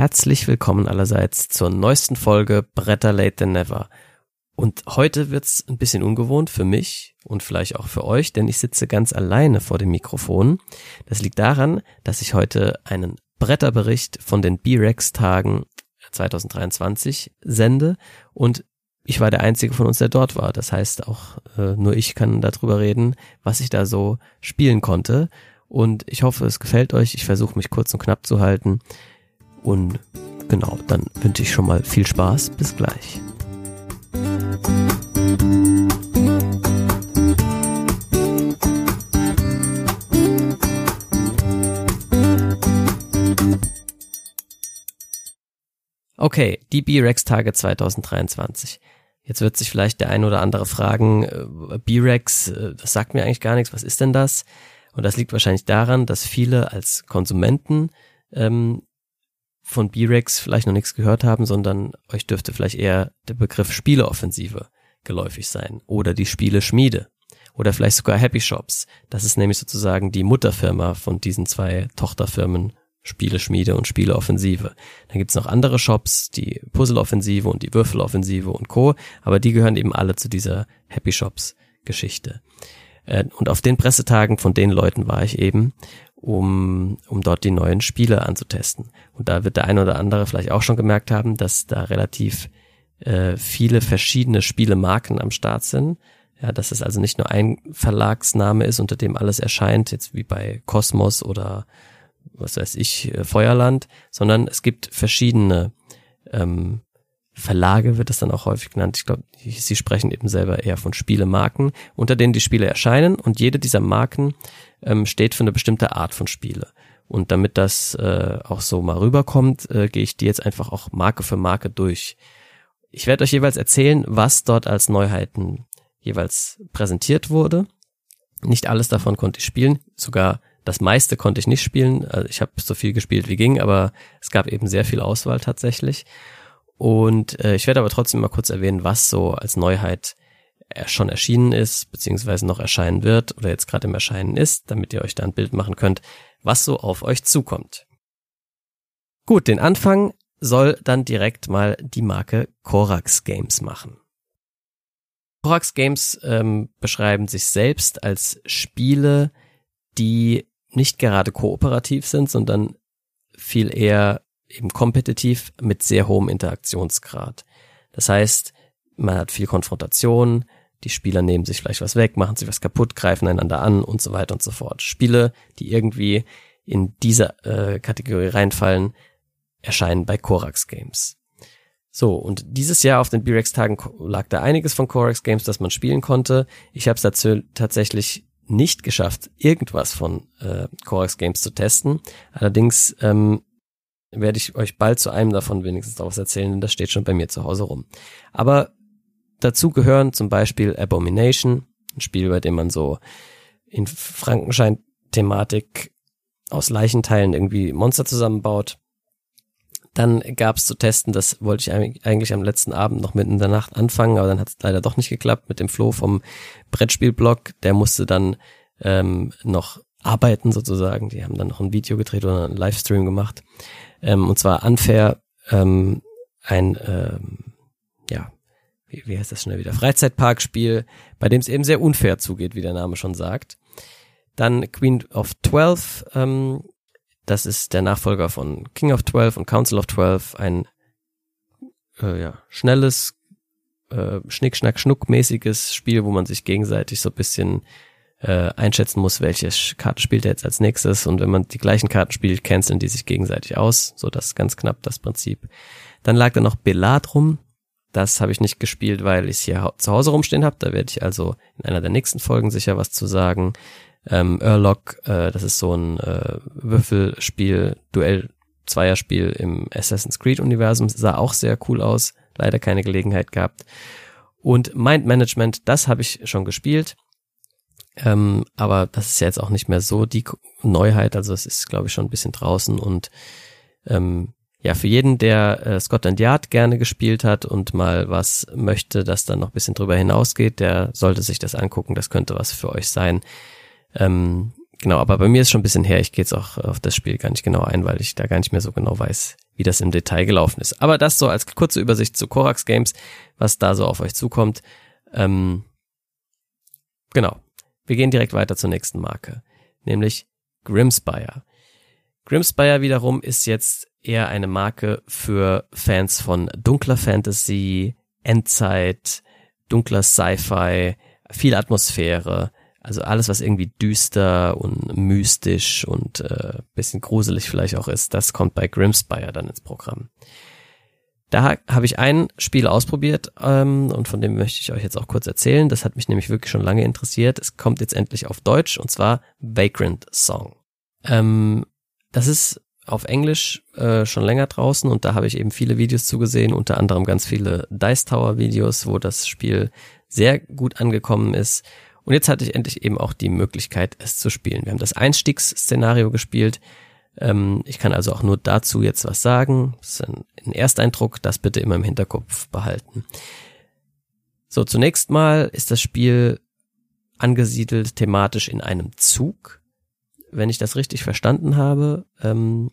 herzlich willkommen allerseits zur neuesten Folge Bretter Late Than Never. Und heute wird's ein bisschen ungewohnt für mich und vielleicht auch für euch, denn ich sitze ganz alleine vor dem Mikrofon. Das liegt daran, dass ich heute einen Bretterbericht von den B-Rex-Tagen 2023 sende und ich war der einzige von uns, der dort war. Das heißt, auch äh, nur ich kann darüber reden, was ich da so spielen konnte. Und ich hoffe, es gefällt euch. Ich versuche mich kurz und knapp zu halten. Und genau, dann wünsche ich schon mal viel Spaß. Bis gleich. Okay, die B-Rex-Tage 2023. Jetzt wird sich vielleicht der ein oder andere fragen, äh, B-Rex, äh, das sagt mir eigentlich gar nichts, was ist denn das? Und das liegt wahrscheinlich daran, dass viele als Konsumenten ähm, von B-Rex vielleicht noch nichts gehört haben, sondern euch dürfte vielleicht eher der Begriff Spieleoffensive geläufig sein oder die Spieleschmiede oder vielleicht sogar Happy Shops. Das ist nämlich sozusagen die Mutterfirma von diesen zwei Tochterfirmen Spieleschmiede und Spieleoffensive. Dann gibt's noch andere Shops, die Puzzleoffensive und die Würfeloffensive und Co. Aber die gehören eben alle zu dieser Happy Shops Geschichte. Äh, und auf den Pressetagen von den Leuten war ich eben, um, um dort die neuen Spiele anzutesten. Und da wird der ein oder andere vielleicht auch schon gemerkt haben, dass da relativ äh, viele verschiedene Spielemarken am Start sind. Ja, dass es also nicht nur ein Verlagsname ist, unter dem alles erscheint, jetzt wie bei Cosmos oder was weiß ich, äh, Feuerland, sondern es gibt verschiedene ähm, Verlage wird das dann auch häufig genannt. Ich glaube, sie sprechen eben selber eher von Spielemarken, unter denen die Spiele erscheinen und jede dieser Marken ähm, steht für eine bestimmte Art von Spiele. Und damit das äh, auch so mal rüberkommt, äh, gehe ich die jetzt einfach auch Marke für Marke durch. Ich werde euch jeweils erzählen, was dort als Neuheiten jeweils präsentiert wurde. Nicht alles davon konnte ich spielen, sogar das meiste konnte ich nicht spielen. Also ich habe so viel gespielt wie ging, aber es gab eben sehr viel Auswahl tatsächlich. Und äh, ich werde aber trotzdem mal kurz erwähnen, was so als Neuheit schon erschienen ist, beziehungsweise noch erscheinen wird oder jetzt gerade im Erscheinen ist, damit ihr euch da ein Bild machen könnt, was so auf euch zukommt. Gut, den Anfang soll dann direkt mal die Marke Korax Games machen. Korax Games ähm, beschreiben sich selbst als Spiele, die nicht gerade kooperativ sind, sondern viel eher eben kompetitiv mit sehr hohem Interaktionsgrad. Das heißt, man hat viel Konfrontation, die Spieler nehmen sich vielleicht was weg, machen sich was kaputt, greifen einander an und so weiter und so fort. Spiele, die irgendwie in diese äh, Kategorie reinfallen, erscheinen bei Korax Games. So, und dieses Jahr auf den B-Rex-Tagen lag da einiges von Korax Games, das man spielen konnte. Ich habe es dazu tatsächlich nicht geschafft, irgendwas von äh, Korax Games zu testen. Allerdings ähm, werde ich euch bald zu einem davon wenigstens was erzählen, denn das steht schon bei mir zu Hause rum. Aber dazu gehören zum Beispiel Abomination, ein Spiel, bei dem man so in Frankenschein-Thematik aus Leichenteilen irgendwie Monster zusammenbaut. Dann gab es zu testen, das wollte ich eigentlich am letzten Abend noch mitten in der Nacht anfangen, aber dann hat es leider doch nicht geklappt mit dem Flo vom Brettspielblog. Der musste dann ähm, noch arbeiten sozusagen. Die haben dann noch ein Video gedreht oder einen Livestream gemacht. Ähm, und zwar Unfair, ähm, ein, ähm, wie, wie heißt das schnell wieder? Freizeitparkspiel, bei dem es eben sehr unfair zugeht, wie der Name schon sagt. Dann Queen of Twelve, ähm, das ist der Nachfolger von King of Twelve und Council of Twelve, ein äh, ja, schnelles, äh, Schnick-Schnack-Schnuck-mäßiges Spiel, wo man sich gegenseitig so bisschen äh, einschätzen muss, welche Karte spielt er jetzt als nächstes. Und wenn man die gleichen Karten spielt, canceln die sich gegenseitig aus. So das ist ganz knapp das Prinzip. Dann lag da noch Belad rum. Das habe ich nicht gespielt, weil ich es hier zu Hause rumstehen habe. Da werde ich also in einer der nächsten Folgen sicher was zu sagen. Ähm, Urlock, äh, das ist so ein äh, Würfelspiel, Duell, Zweierspiel im Assassin's Creed Universum. Sah auch sehr cool aus. Leider keine Gelegenheit gehabt. Und Mind Management, das habe ich schon gespielt. Ähm, aber das ist ja jetzt auch nicht mehr so die Neuheit. Also es ist, glaube ich, schon ein bisschen draußen und ähm, ja, für jeden, der äh, Scotland Yard gerne gespielt hat und mal was möchte, das dann noch ein bisschen drüber hinausgeht, der sollte sich das angucken. Das könnte was für euch sein. Ähm, genau, aber bei mir ist schon ein bisschen her. Ich gehe jetzt auch auf das Spiel gar nicht genau ein, weil ich da gar nicht mehr so genau weiß, wie das im Detail gelaufen ist. Aber das so als kurze Übersicht zu Korax Games, was da so auf euch zukommt. Ähm, genau. Wir gehen direkt weiter zur nächsten Marke, nämlich Grimspire. Grimspire wiederum ist jetzt eher eine Marke für Fans von dunkler Fantasy, Endzeit, dunkler Sci-Fi, viel Atmosphäre, also alles, was irgendwie düster und mystisch und äh, bisschen gruselig vielleicht auch ist, das kommt bei Grimspire dann ins Programm. Da habe ich ein Spiel ausprobiert ähm, und von dem möchte ich euch jetzt auch kurz erzählen. Das hat mich nämlich wirklich schon lange interessiert. Es kommt jetzt endlich auf Deutsch und zwar Vagrant Song. Ähm, das ist auf Englisch äh, schon länger draußen und da habe ich eben viele Videos zugesehen, unter anderem ganz viele Dice Tower Videos, wo das Spiel sehr gut angekommen ist. Und jetzt hatte ich endlich eben auch die Möglichkeit, es zu spielen. Wir haben das Einstiegsszenario gespielt. Ähm, ich kann also auch nur dazu jetzt was sagen. Das ist ein, ein Ersteindruck, das bitte immer im Hinterkopf behalten. So, zunächst mal ist das Spiel angesiedelt thematisch in einem Zug. Wenn ich das richtig verstanden habe, ähm,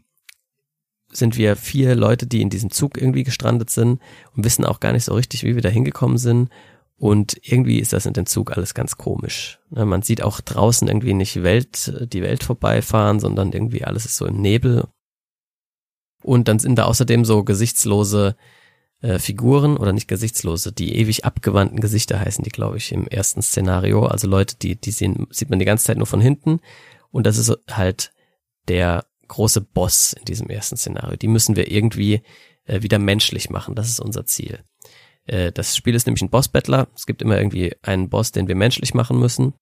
sind wir vier Leute, die in diesem Zug irgendwie gestrandet sind und wissen auch gar nicht so richtig, wie wir da hingekommen sind. Und irgendwie ist das in dem Zug alles ganz komisch. Ne, man sieht auch draußen irgendwie nicht Welt, die Welt vorbeifahren, sondern irgendwie alles ist so im Nebel. Und dann sind da außerdem so gesichtslose äh, Figuren oder nicht gesichtslose, die ewig abgewandten Gesichter heißen die, glaube ich, im ersten Szenario. Also Leute, die, die sehen, sieht man die ganze Zeit nur von hinten. Und das ist halt der große Boss in diesem ersten Szenario. Die müssen wir irgendwie äh, wieder menschlich machen. Das ist unser Ziel. Äh, das Spiel ist nämlich ein Boss-Battler. Es gibt immer irgendwie einen Boss, den wir menschlich machen müssen.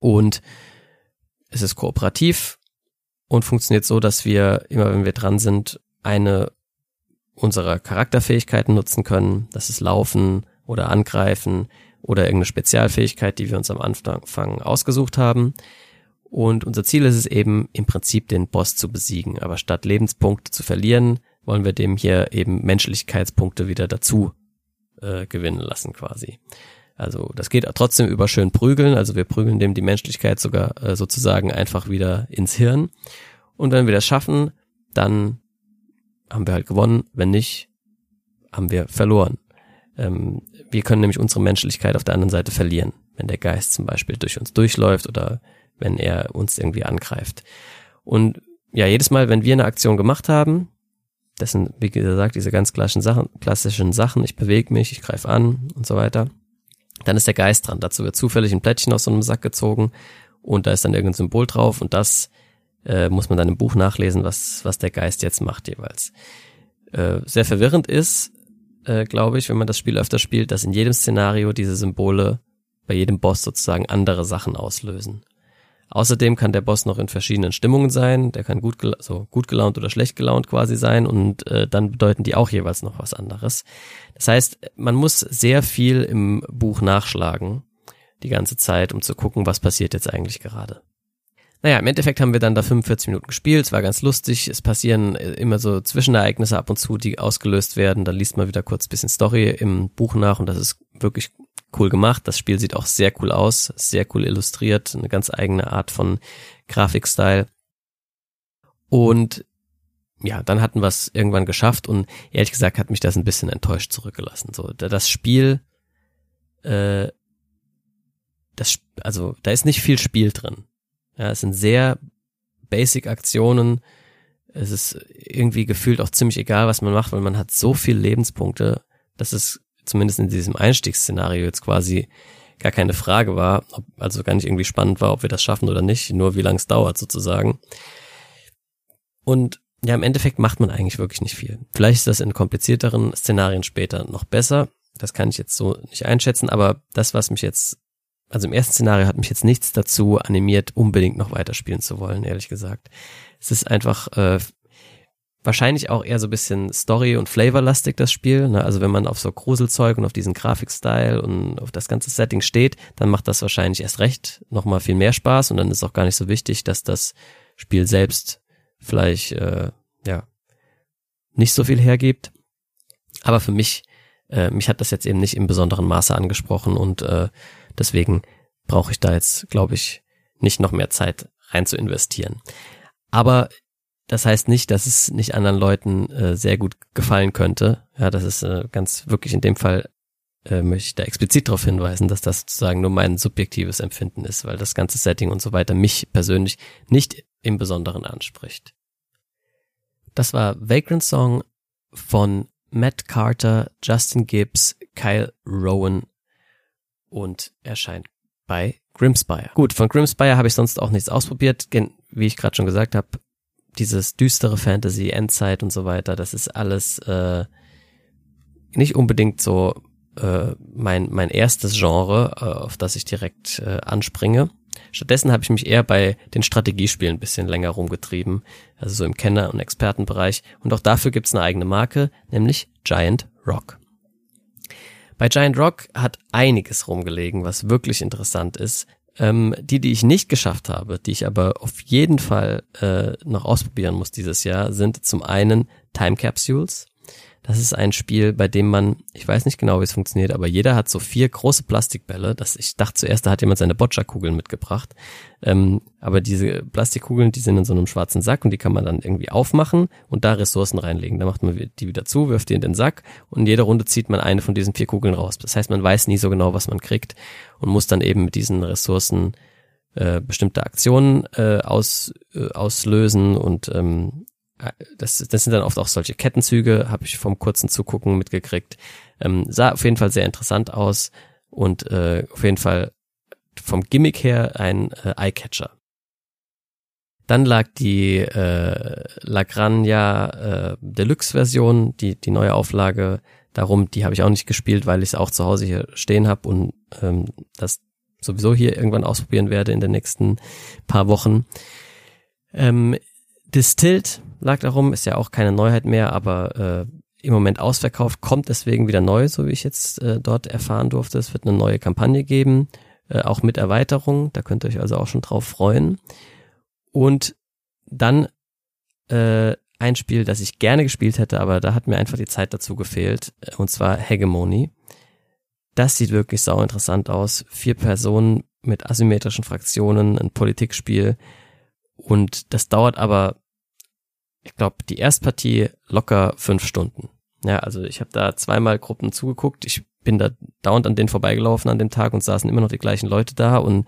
Und es ist kooperativ und funktioniert so, dass wir immer, wenn wir dran sind, eine unserer Charakterfähigkeiten nutzen können. Das ist Laufen oder Angreifen oder irgendeine Spezialfähigkeit, die wir uns am Anfang ausgesucht haben. Und unser Ziel ist es eben, im Prinzip den Boss zu besiegen. Aber statt Lebenspunkte zu verlieren, wollen wir dem hier eben Menschlichkeitspunkte wieder dazu äh, gewinnen lassen quasi. Also das geht trotzdem über schön prügeln, also wir prügeln dem die Menschlichkeit sogar äh, sozusagen einfach wieder ins Hirn. Und wenn wir das schaffen, dann haben wir halt gewonnen, wenn nicht, haben wir verloren. Ähm, wir können nämlich unsere Menschlichkeit auf der anderen Seite verlieren, wenn der Geist zum Beispiel durch uns durchläuft oder wenn er uns irgendwie angreift. Und ja, jedes Mal, wenn wir eine Aktion gemacht haben, das sind, wie gesagt, diese ganz klassischen Sachen, klassischen Sachen, ich bewege mich, ich greife an und so weiter. Dann ist der Geist dran. Dazu wird zufällig ein Plättchen aus so einem Sack gezogen und da ist dann irgendein Symbol drauf und das äh, muss man dann im Buch nachlesen, was, was der Geist jetzt macht jeweils. Äh, sehr verwirrend ist, äh, glaube ich, wenn man das Spiel öfter spielt, dass in jedem Szenario diese Symbole bei jedem Boss sozusagen andere Sachen auslösen. Außerdem kann der Boss noch in verschiedenen Stimmungen sein. Der kann gut, so gut gelaunt oder schlecht gelaunt quasi sein und äh, dann bedeuten die auch jeweils noch was anderes. Das heißt, man muss sehr viel im Buch nachschlagen die ganze Zeit, um zu gucken, was passiert jetzt eigentlich gerade. Naja, im Endeffekt haben wir dann da 45 Minuten gespielt, es war ganz lustig, es passieren äh, immer so Zwischenereignisse ab und zu, die ausgelöst werden, dann liest man wieder kurz bisschen Story im Buch nach und das ist wirklich cool gemacht. Das Spiel sieht auch sehr cool aus, sehr cool illustriert, eine ganz eigene Art von Grafikstyle. Und ja, dann hatten wir es irgendwann geschafft und ehrlich gesagt hat mich das ein bisschen enttäuscht zurückgelassen. So, das Spiel, äh, das, also da ist nicht viel Spiel drin. Ja, es sind sehr basic Aktionen. Es ist irgendwie gefühlt auch ziemlich egal, was man macht, weil man hat so viele Lebenspunkte, dass es zumindest in diesem Einstiegsszenario jetzt quasi gar keine Frage war, ob, also gar nicht irgendwie spannend war, ob wir das schaffen oder nicht, nur wie lange es dauert sozusagen. Und ja, im Endeffekt macht man eigentlich wirklich nicht viel. Vielleicht ist das in komplizierteren Szenarien später noch besser. Das kann ich jetzt so nicht einschätzen, aber das, was mich jetzt, also im ersten Szenario hat mich jetzt nichts dazu animiert, unbedingt noch weiterspielen zu wollen, ehrlich gesagt. Es ist einfach äh, wahrscheinlich auch eher so ein bisschen Story- und Flavorlastig, das Spiel. Ne? Also wenn man auf so Gruselzeug und auf diesen Grafikstyle und auf das ganze Setting steht, dann macht das wahrscheinlich erst recht nochmal viel mehr Spaß und dann ist auch gar nicht so wichtig, dass das Spiel selbst vielleicht, äh, ja, nicht so viel hergibt. Aber für mich, äh, mich hat das jetzt eben nicht im besonderen Maße angesprochen und äh, deswegen brauche ich da jetzt, glaube ich, nicht noch mehr Zeit rein zu investieren. Aber das heißt nicht, dass es nicht anderen Leuten äh, sehr gut gefallen könnte. Ja, das ist äh, ganz wirklich in dem Fall äh, möchte ich da explizit darauf hinweisen, dass das sozusagen nur mein subjektives Empfinden ist, weil das ganze Setting und so weiter mich persönlich nicht im Besonderen anspricht. Das war Vagrant Song von Matt Carter, Justin Gibbs, Kyle Rowan und erscheint bei Grimspire. Gut, von Grimspire habe ich sonst auch nichts ausprobiert. Wie ich gerade schon gesagt habe, dieses düstere Fantasy, Endzeit und so weiter, das ist alles äh, nicht unbedingt so äh, mein, mein erstes Genre, äh, auf das ich direkt äh, anspringe. Stattdessen habe ich mich eher bei den Strategiespielen ein bisschen länger rumgetrieben, also so im Kenner- und Expertenbereich. Und auch dafür gibt's eine eigene Marke, nämlich Giant Rock. Bei Giant Rock hat einiges rumgelegen, was wirklich interessant ist. Ähm, die, die ich nicht geschafft habe, die ich aber auf jeden Fall äh, noch ausprobieren muss dieses Jahr, sind zum einen Time Capsules. Das ist ein Spiel, bei dem man, ich weiß nicht genau, wie es funktioniert, aber jeder hat so vier große Plastikbälle. Das, ich dachte zuerst, da hat jemand seine Boccia-Kugeln mitgebracht. Ähm, aber diese Plastikkugeln, die sind in so einem schwarzen Sack und die kann man dann irgendwie aufmachen und da Ressourcen reinlegen. Da macht man die wieder zu, wirft die in den Sack und in jeder Runde zieht man eine von diesen vier Kugeln raus. Das heißt, man weiß nie so genau, was man kriegt und muss dann eben mit diesen Ressourcen äh, bestimmte Aktionen äh, aus, äh, auslösen und ähm, das, das sind dann oft auch solche Kettenzüge, habe ich vom kurzen Zugucken mitgekriegt. Ähm, sah auf jeden Fall sehr interessant aus und äh, auf jeden Fall vom Gimmick her ein äh, Eyecatcher. Dann lag die äh, Lagranja äh, Deluxe-Version, die, die neue Auflage, darum, die habe ich auch nicht gespielt, weil ich es auch zu Hause hier stehen habe und ähm, das sowieso hier irgendwann ausprobieren werde in den nächsten paar Wochen. Ähm, Distilled lag darum, ist ja auch keine Neuheit mehr, aber äh, im Moment ausverkauft, kommt deswegen wieder neu, so wie ich jetzt äh, dort erfahren durfte. Es wird eine neue Kampagne geben, äh, auch mit Erweiterung, da könnt ihr euch also auch schon drauf freuen. Und dann äh, ein Spiel, das ich gerne gespielt hätte, aber da hat mir einfach die Zeit dazu gefehlt, äh, und zwar Hegemony. Das sieht wirklich sau interessant aus. Vier Personen mit asymmetrischen Fraktionen, ein Politikspiel. Und das dauert aber ich glaube, die Erstpartie locker fünf Stunden. Ja, also ich habe da zweimal Gruppen zugeguckt. Ich bin da dauernd an denen vorbeigelaufen an dem Tag und saßen immer noch die gleichen Leute da und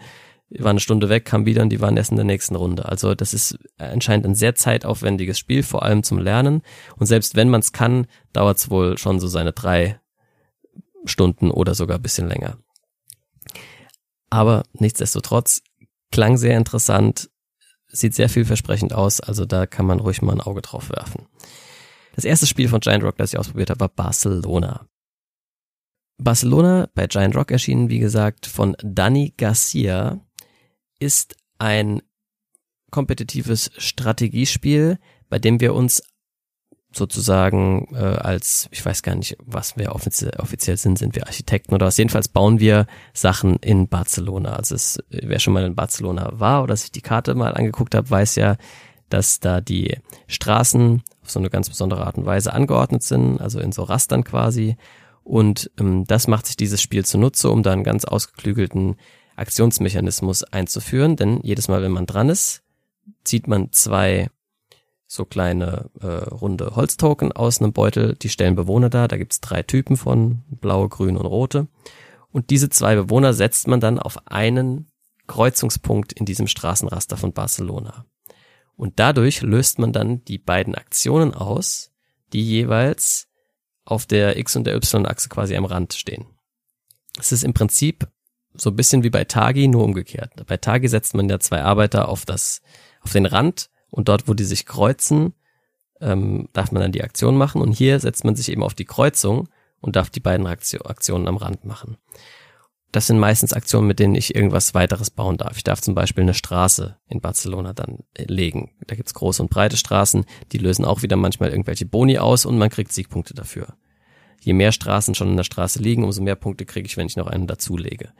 war eine Stunde weg, kam wieder und die waren erst in der nächsten Runde. Also das ist anscheinend ein sehr zeitaufwendiges Spiel, vor allem zum Lernen. Und selbst wenn man es kann, dauert es wohl schon so seine drei Stunden oder sogar bisschen länger. Aber nichtsdestotrotz klang sehr interessant, sieht sehr vielversprechend aus, also da kann man ruhig mal ein Auge drauf werfen. Das erste Spiel von Giant Rock, das ich ausprobiert habe, war Barcelona. Barcelona bei Giant Rock erschienen, wie gesagt, von Dani Garcia, ist ein kompetitives Strategiespiel, bei dem wir uns sozusagen äh, als, ich weiß gar nicht, was wir offiziell, offiziell sind, sind wir Architekten oder was. Jedenfalls bauen wir Sachen in Barcelona. Also es, wer schon mal in Barcelona war oder sich die Karte mal angeguckt hat, weiß ja, dass da die Straßen auf so eine ganz besondere Art und Weise angeordnet sind, also in so Rastern quasi. Und ähm, das macht sich dieses Spiel zunutze, um da einen ganz ausgeklügelten Aktionsmechanismus einzuführen. Denn jedes Mal, wenn man dran ist, zieht man zwei so kleine äh, runde Holztoken aus einem Beutel, die stellen Bewohner dar. Da gibt's drei Typen von, blaue, grün und rote. Und diese zwei Bewohner setzt man dann auf einen Kreuzungspunkt in diesem Straßenraster von Barcelona. Und dadurch löst man dann die beiden Aktionen aus, die jeweils auf der X- und der Y-Achse quasi am Rand stehen. Es ist im Prinzip so ein bisschen wie bei Tagi, nur umgekehrt. Bei Tagi setzt man ja zwei Arbeiter auf das, auf den Rand und dort, wo die sich kreuzen, ähm, darf man dann die Aktion machen und hier setzt man sich eben auf die Kreuzung und darf die beiden Aktionen am Rand machen. Das sind meistens Aktionen, mit denen ich irgendwas weiteres bauen darf. Ich darf zum Beispiel eine Straße in Barcelona dann äh, legen. Da gibt's große und breite Straßen, die lösen auch wieder manchmal irgendwelche Boni aus und man kriegt Siegpunkte dafür. Je mehr Straßen schon in der Straße liegen, umso mehr Punkte kriege ich, wenn ich noch einen dazulege.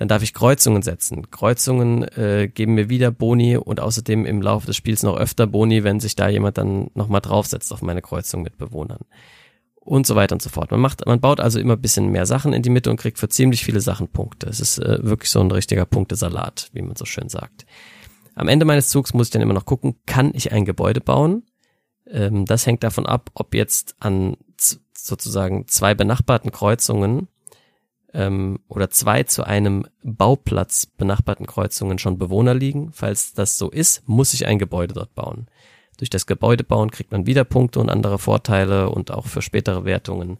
Dann darf ich Kreuzungen setzen. Kreuzungen äh, geben mir wieder Boni und außerdem im Laufe des Spiels noch öfter Boni, wenn sich da jemand dann nochmal draufsetzt auf meine Kreuzung mit Bewohnern. Und so weiter und so fort. Man macht, man baut also immer bisschen mehr Sachen in die Mitte und kriegt für ziemlich viele Sachen Punkte. Es ist äh, wirklich so ein richtiger Punktesalat, wie man so schön sagt. am Ende meines Zugs muss ich dann immer noch gucken, kann ich ein Gebäude bauen? Ähm, das hängt davon ab, ob jetzt an sozusagen zwei benachbarten Kreuzungen ähm, oder zwei zu einem Bauplatz benachbarten Kreuzungen schon Bewohner liegen. Falls das so ist, muss ich ein Gebäude dort bauen. Durch das Gebäude bauen kriegt man wieder Punkte und andere Vorteile und auch für spätere Wertungen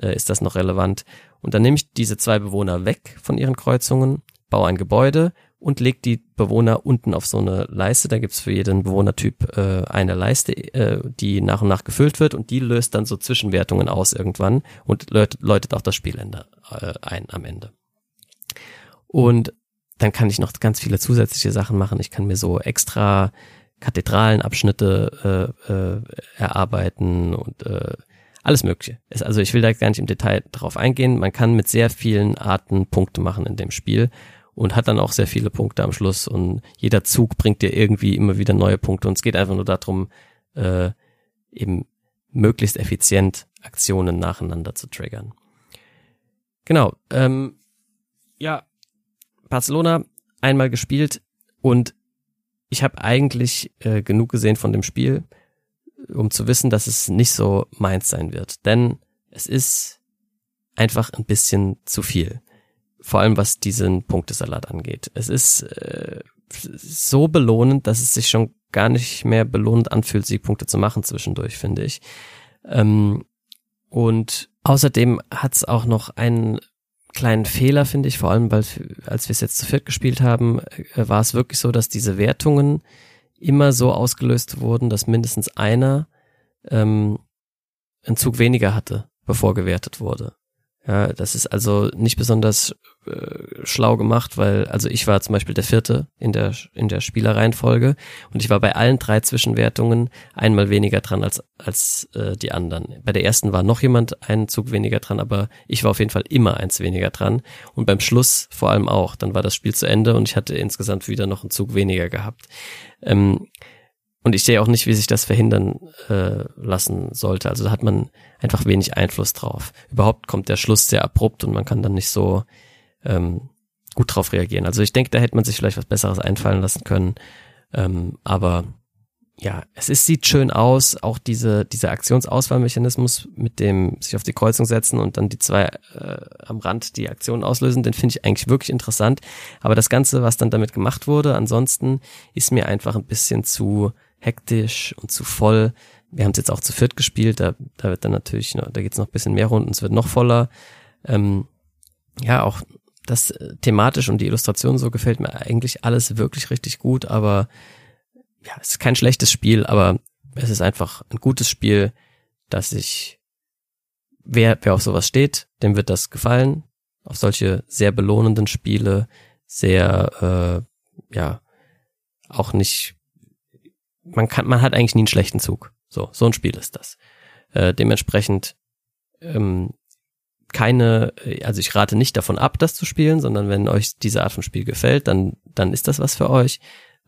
äh, ist das noch relevant. Und dann nehme ich diese zwei Bewohner weg von ihren Kreuzungen, baue ein Gebäude und lege die Bewohner unten auf so eine Leiste. Da gibt's für jeden Bewohnertyp äh, eine Leiste, äh, die nach und nach gefüllt wird und die löst dann so Zwischenwertungen aus irgendwann und läutet, läutet auch das Spielende äh, ein am Ende. Und dann kann ich noch ganz viele zusätzliche Sachen machen. Ich kann mir so extra Kathedralenabschnitte äh, äh, erarbeiten und äh, alles Mögliche. also ich will da gar nicht im Detail drauf eingehen. Man kann mit sehr vielen Arten Punkte machen in dem Spiel und hat dann auch sehr viele Punkte am Schluss und jeder Zug bringt dir irgendwie immer wieder neue Punkte und es geht einfach nur darum, äh, eben möglichst effizient Aktionen nacheinander zu triggern. Genau, ähm, ja, Barcelona einmal gespielt und ich habe eigentlich äh, genug gesehen von dem Spiel, um zu wissen, dass es nicht so meins sein wird. Denn es ist einfach ein bisschen zu viel vor allem was diesen Punktesalat angeht. Es ist äh, so belohnend, dass es sich schon gar nicht mehr belohnend anfühlt, Siegpunkte zu machen zwischendurch, finde ich. Ähm, und außerdem hat es auch noch einen kleinen Fehler, finde ich, vor allem, weil als wir es jetzt zu viert gespielt haben, äh, war es wirklich so, dass diese Wertungen immer so ausgelöst wurden, dass mindestens einer ähm, einen Zug weniger hatte, bevor gewertet wurde. Ja, das ist also nicht besonders äh, schlau gemacht, weil also ich war zum Beispiel der Vierte in der in der Spielereihenfolge und ich war bei allen drei Zwischenwertungen einmal weniger dran als als äh, die anderen. Bei der ersten war noch jemand einen Zug weniger dran, aber ich war auf jeden Fall immer eins weniger dran und beim Schluss vor allem auch. Dann war das Spiel zu Ende und ich hatte insgesamt wieder noch einen Zug weniger gehabt. Ähm, und ich sehe auch nicht, wie sich das verhindern äh, lassen sollte. Also da hat man einfach wenig Einfluss drauf. Überhaupt kommt der Schluss sehr abrupt und man kann dann nicht so ähm, gut drauf reagieren. Also ich denke, da hätte man sich vielleicht was Besseres einfallen lassen können. Ähm, aber ja, es ist, sieht schön aus. Auch diese, dieser Aktionsauswahlmechanismus mit dem sich auf die Kreuzung setzen und dann die zwei äh, am Rand die Aktionen auslösen, den finde ich eigentlich wirklich interessant. Aber das Ganze, was dann damit gemacht wurde, ansonsten ist mir einfach ein bisschen zu hektisch und zu voll. Wir haben es jetzt auch zu viert gespielt, da, da wird dann natürlich, noch, da geht's noch ein bisschen mehr Runden, es wird noch voller. Ähm, ja, auch das äh, thematisch und die Illustration so gefällt mir eigentlich alles wirklich richtig gut, aber ja, es ist kein schlechtes Spiel, aber es ist einfach ein gutes Spiel, dass ich, wer, wer auf sowas steht, dem wird das gefallen. Auf solche sehr belohnenden Spiele, sehr, äh, ja, auch nicht man kann, man hat eigentlich nie einen schlechten Zug. So, so ein Spiel ist das. Äh, dementsprechend ähm, keine, also ich rate nicht davon ab, das zu spielen, sondern wenn euch diese Art von Spiel gefällt, dann, dann ist das was für euch.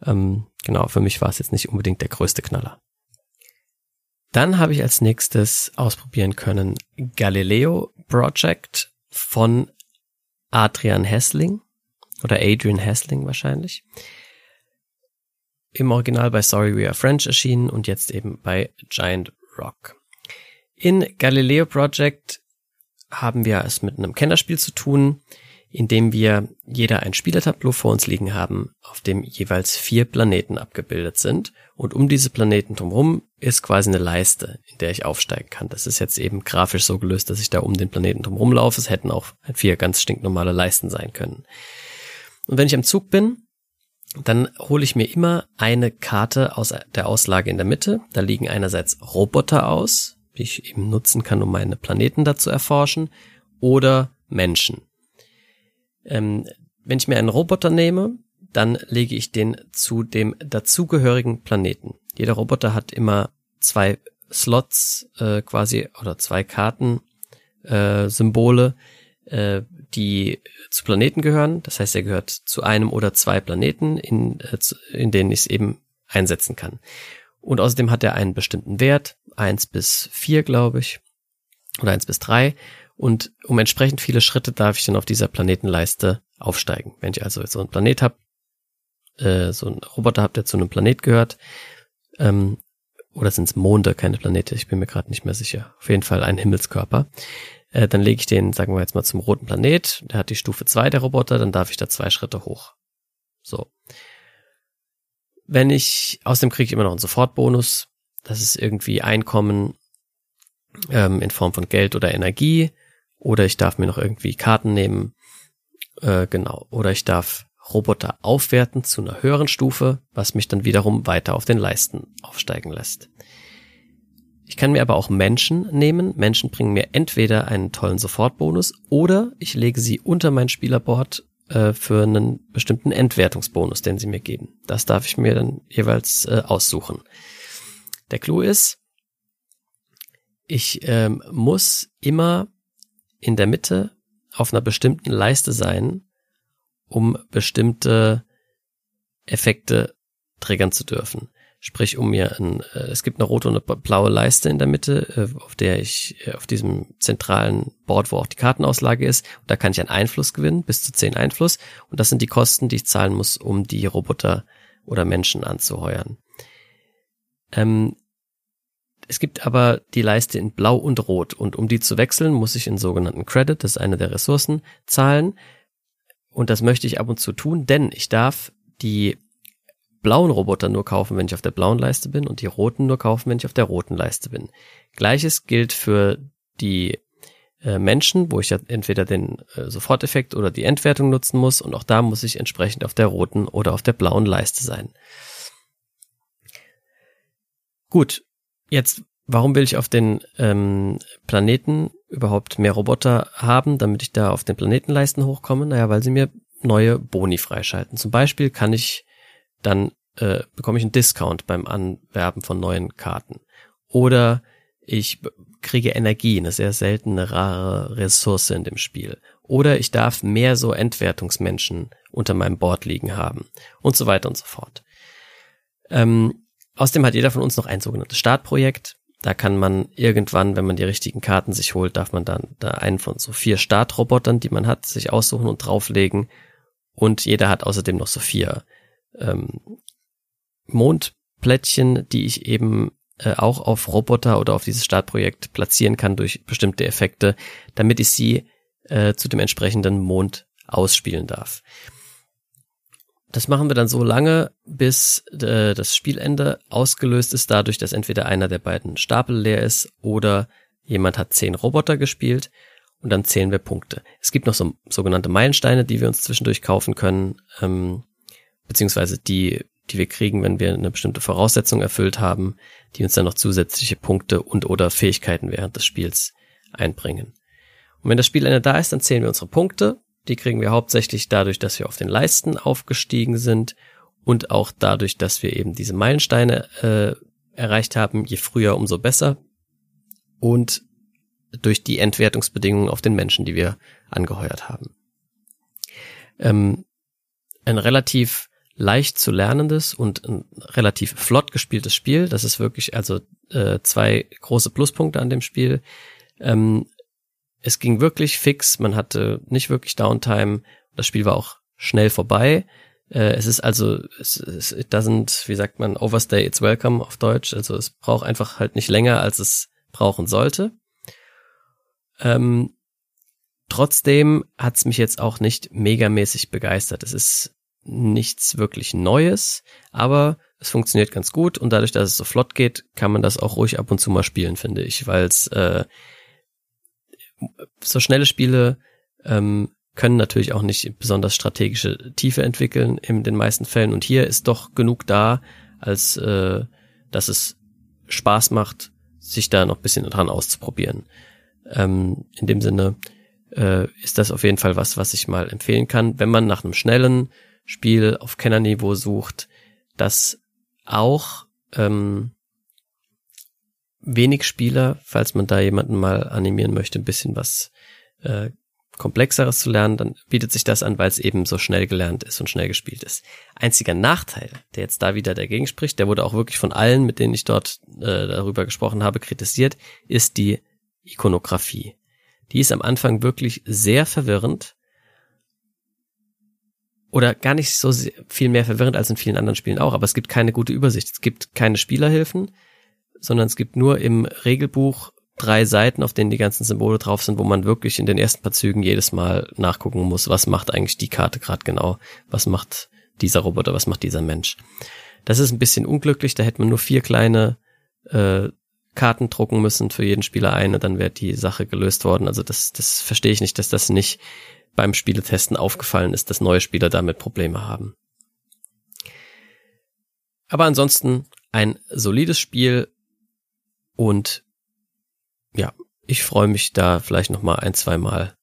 Ähm, genau, für mich war es jetzt nicht unbedingt der größte Knaller. Dann habe ich als nächstes ausprobieren können Galileo Project von Adrian Hessling oder Adrian Hessling wahrscheinlich im Original bei Sorry We Are French erschienen und jetzt eben bei Giant Rock. In Galileo Project haben wir es mit einem Kennerspiel zu tun, in dem wir jeder ein Spielertableau vor uns liegen haben, auf dem jeweils vier Planeten abgebildet sind. Und um diese Planeten drumherum ist quasi eine Leiste, in der ich aufsteigen kann. Das ist jetzt eben grafisch so gelöst, dass ich da um den Planeten drumherum laufe. Es hätten auch vier ganz stinknormale Leisten sein können. Und wenn ich am Zug bin, dann hole ich mir immer eine Karte aus der Auslage in der Mitte. Da liegen einerseits Roboter aus, die ich eben nutzen kann, um meine Planeten da zu erforschen, oder Menschen. Ähm, wenn ich mir einen Roboter nehme, dann lege ich den zu dem dazugehörigen Planeten. Jeder Roboter hat immer zwei Slots äh, quasi oder zwei Karten äh, Symbole, äh, die zu Planeten gehören. Das heißt, er gehört zu einem oder zwei Planeten, in, äh, in denen ich es eben einsetzen kann. Und außerdem hat er einen bestimmten Wert, eins bis vier, glaube ich, oder eins bis drei. Und um entsprechend viele Schritte darf ich dann auf dieser Planetenleiste aufsteigen. Wenn ich also so einen Planet habe, äh, so einen Roboter habe, der zu einem Planet gehört. Ähm, oder sind es Monde, keine Planete, ich bin mir gerade nicht mehr sicher. Auf jeden Fall ein Himmelskörper. Äh, dann lege ich den, sagen wir jetzt mal, zum roten Planet. Der hat die Stufe 2 der Roboter, dann darf ich da zwei Schritte hoch. So. Wenn ich, aus dem kriege ich immer noch einen Sofortbonus. Das ist irgendwie Einkommen ähm, in Form von Geld oder Energie. Oder ich darf mir noch irgendwie Karten nehmen. Äh, genau. Oder ich darf Roboter aufwerten zu einer höheren Stufe, was mich dann wiederum weiter auf den Leisten aufsteigen lässt. Ich kann mir aber auch Menschen nehmen. Menschen bringen mir entweder einen tollen Sofortbonus oder ich lege sie unter mein Spielerboard äh, für einen bestimmten Entwertungsbonus, den sie mir geben. Das darf ich mir dann jeweils äh, aussuchen. Der Clou ist, ich ähm, muss immer in der Mitte auf einer bestimmten Leiste sein, um bestimmte Effekte triggern zu dürfen. Sprich, um mir ein, äh, es gibt eine rote und eine blaue Leiste in der Mitte, äh, auf der ich, äh, auf diesem zentralen Board, wo auch die Kartenauslage ist, und da kann ich einen Einfluss gewinnen, bis zu zehn Einfluss, und das sind die Kosten, die ich zahlen muss, um die Roboter oder Menschen anzuheuern. Ähm, es gibt aber die Leiste in Blau und Rot und um die zu wechseln, muss ich in sogenannten Credit, das ist eine der Ressourcen, zahlen. Und das möchte ich ab und zu tun, denn ich darf die blauen Roboter nur kaufen, wenn ich auf der blauen Leiste bin und die roten nur kaufen, wenn ich auf der roten Leiste bin. Gleiches gilt für die äh, Menschen, wo ich ja entweder den äh, Soforteffekt oder die Entwertung nutzen muss und auch da muss ich entsprechend auf der roten oder auf der blauen Leiste sein. Gut, jetzt warum will ich auf den ähm, Planeten überhaupt mehr Roboter haben, damit ich da auf den Planetenleisten hochkomme? Naja, weil sie mir neue Boni freischalten. Zum Beispiel kann ich dann äh, bekomme ich einen Discount beim Anwerben von neuen Karten. Oder ich kriege Energie, eine sehr seltene, rare Ressource in dem Spiel. Oder ich darf mehr so Entwertungsmenschen unter meinem Board liegen haben. Und so weiter und so fort. Ähm, außerdem hat jeder von uns noch ein sogenanntes Startprojekt. Da kann man irgendwann, wenn man die richtigen Karten sich holt, darf man dann da einen von so vier Startrobotern, die man hat, sich aussuchen und drauflegen. Und jeder hat außerdem noch so vier ähm, Mondplättchen, die ich eben äh, auch auf Roboter oder auf dieses Startprojekt platzieren kann durch bestimmte Effekte, damit ich sie äh, zu dem entsprechenden Mond ausspielen darf. Das machen wir dann so lange, bis äh, das Spielende ausgelöst ist, dadurch, dass entweder einer der beiden Stapel leer ist oder jemand hat zehn Roboter gespielt und dann zählen wir Punkte. Es gibt noch so sogenannte Meilensteine, die wir uns zwischendurch kaufen können, ähm, beziehungsweise die die wir kriegen, wenn wir eine bestimmte Voraussetzung erfüllt haben, die uns dann noch zusätzliche Punkte und oder Fähigkeiten während des Spiels einbringen. Und wenn das Spielende da ist, dann zählen wir unsere Punkte. Die kriegen wir hauptsächlich dadurch, dass wir auf den Leisten aufgestiegen sind und auch dadurch, dass wir eben diese Meilensteine äh, erreicht haben. Je früher, umso besser. Und durch die Entwertungsbedingungen auf den Menschen, die wir angeheuert haben. Ähm, ein relativ leicht zu lernendes und ein relativ flott gespieltes Spiel. Das ist wirklich also äh, zwei große Pluspunkte an dem Spiel. Ähm, es ging wirklich fix, man hatte nicht wirklich Downtime. Das Spiel war auch schnell vorbei. Äh, es ist also, es, es it doesn't, wie sagt man, overstay it's welcome auf Deutsch. Also es braucht einfach halt nicht länger, als es brauchen sollte. Ähm, trotzdem hat's mich jetzt auch nicht megamäßig begeistert. Es ist nichts wirklich Neues, aber es funktioniert ganz gut und dadurch, dass es so flott geht, kann man das auch ruhig ab und zu mal spielen, finde ich, weil es äh, so schnelle Spiele ähm, können natürlich auch nicht besonders strategische Tiefe entwickeln in den meisten Fällen und hier ist doch genug da, als äh, dass es Spaß macht, sich da noch bisschen dran auszuprobieren. Ähm, in dem Sinne äh, ist das auf jeden Fall was, was ich mal empfehlen kann, wenn man nach einem schnellen Spiel auf Kennerniveau sucht, das auch ähm, wenig Spieler, falls man da jemanden mal animieren möchte, ein bisschen was äh, komplexeres zu lernen, dann bietet sich das an, weil es eben so schnell gelernt ist und schnell gespielt ist. Einziger Nachteil, der jetzt da wieder dagegen spricht, der wurde auch wirklich von allen, mit denen ich dort äh, darüber gesprochen habe, kritisiert, ist die Ikonografie. Die ist am Anfang wirklich sehr verwirrend oder gar nicht so viel mehr verwirrend als in vielen anderen Spielen auch, aber es gibt keine gute Übersicht. Es gibt keine Spielerhilfen, sondern es gibt nur im Regelbuch drei Seiten, auf denen die ganzen Symbole drauf sind, wo man wirklich in den ersten paar Zügen jedes Mal nachgucken muss, was macht eigentlich die Karte gerade genau, was macht dieser Roboter, was macht dieser Mensch. Das ist ein bisschen unglücklich, da hätte man nur vier kleine äh, Karten drucken müssen für jeden Spieler eine, dann wäre die Sache gelöst worden. Also das, das verstehe ich nicht, dass das nicht beim Spieletesten aufgefallen ist, dass neue Spieler damit Probleme haben. Aber ansonsten ein solides Spiel und ja, ich freue mich da vielleicht noch mal ein, zwei Mal,